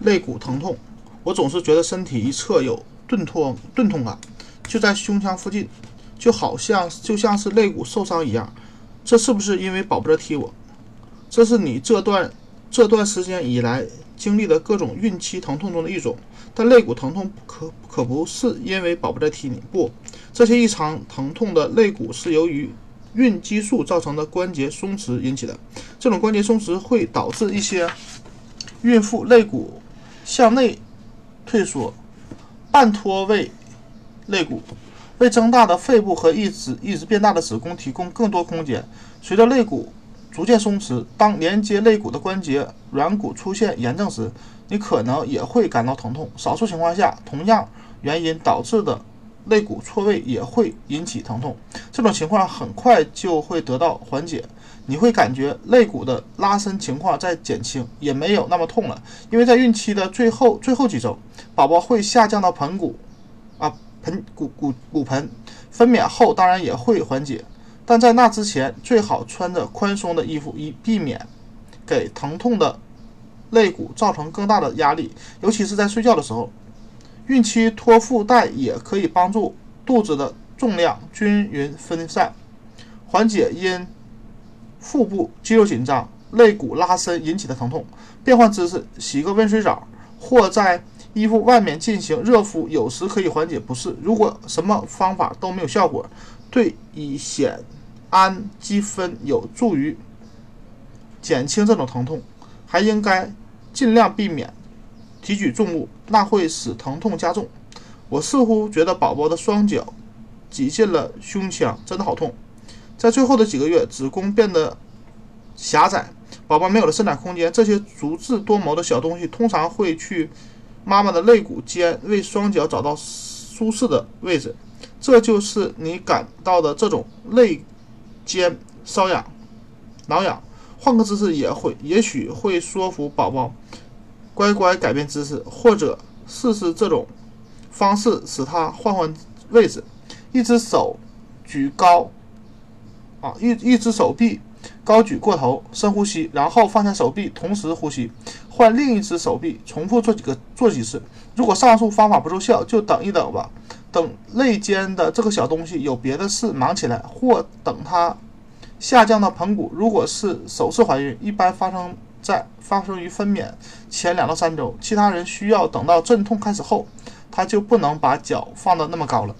肋骨疼痛，我总是觉得身体一侧有钝痛钝痛感，就在胸腔附近，就好像就像是肋骨受伤一样。这是不是因为宝宝在踢我？这是你这段这段时间以来经历的各种孕期疼痛中的一种。但肋骨疼痛可可不是因为宝宝在踢你，不，这些异常疼痛的肋骨是由于孕激素造成的关节松弛引起的。这种关节松弛会导致一些孕妇肋骨。向内退缩，半脱位肋骨为增大的肺部和一直一直变大的子宫提供更多空间。随着肋骨逐渐松弛，当连接肋骨的关节软骨出现炎症时，你可能也会感到疼痛。少数情况下，同样原因导致的肋骨错位也会引起疼痛。这种情况很快就会得到缓解。你会感觉肋骨的拉伸情况在减轻，也没有那么痛了。因为在孕期的最后最后几周，宝宝会下降到盆骨，啊盆骨骨骨盆，分娩后当然也会缓解，但在那之前最好穿着宽松的衣服，以避免给疼痛的肋骨造成更大的压力，尤其是在睡觉的时候。孕期托腹带也可以帮助肚子的重量均匀分散，缓解因。腹部肌肉紧张、肋骨拉伸引起的疼痛，变换姿势，洗个温水澡，或在衣服外面进行热敷，有时可以缓解不适。如果什么方法都没有效果，对乙酰氨基酚有助于减轻这种疼痛，还应该尽量避免提举重物，那会使疼痛加重。我似乎觉得宝宝的双脚挤进了胸腔，真的好痛。在最后的几个月，子宫变得狭窄，宝宝没有了伸展空间。这些足智多谋的小东西通常会去妈妈的肋骨间，为双脚找到舒适的位置。这就是你感到的这种肋间瘙痒、挠痒。换个姿势也会，也许会说服宝宝乖乖改变姿势，或者试试这种方式使他换换位置。一只手举高。啊，一一只手臂高举过头，深呼吸，然后放下手臂，同时呼吸，换另一只手臂，重复做几个做几次。如果上述方法不奏效，就等一等吧，等肋间的这个小东西有别的事忙起来，或等它下降到盆骨。如果是首次怀孕，一般发生在发生于分娩前两到三周，其他人需要等到阵痛开始后，他就不能把脚放得那么高了。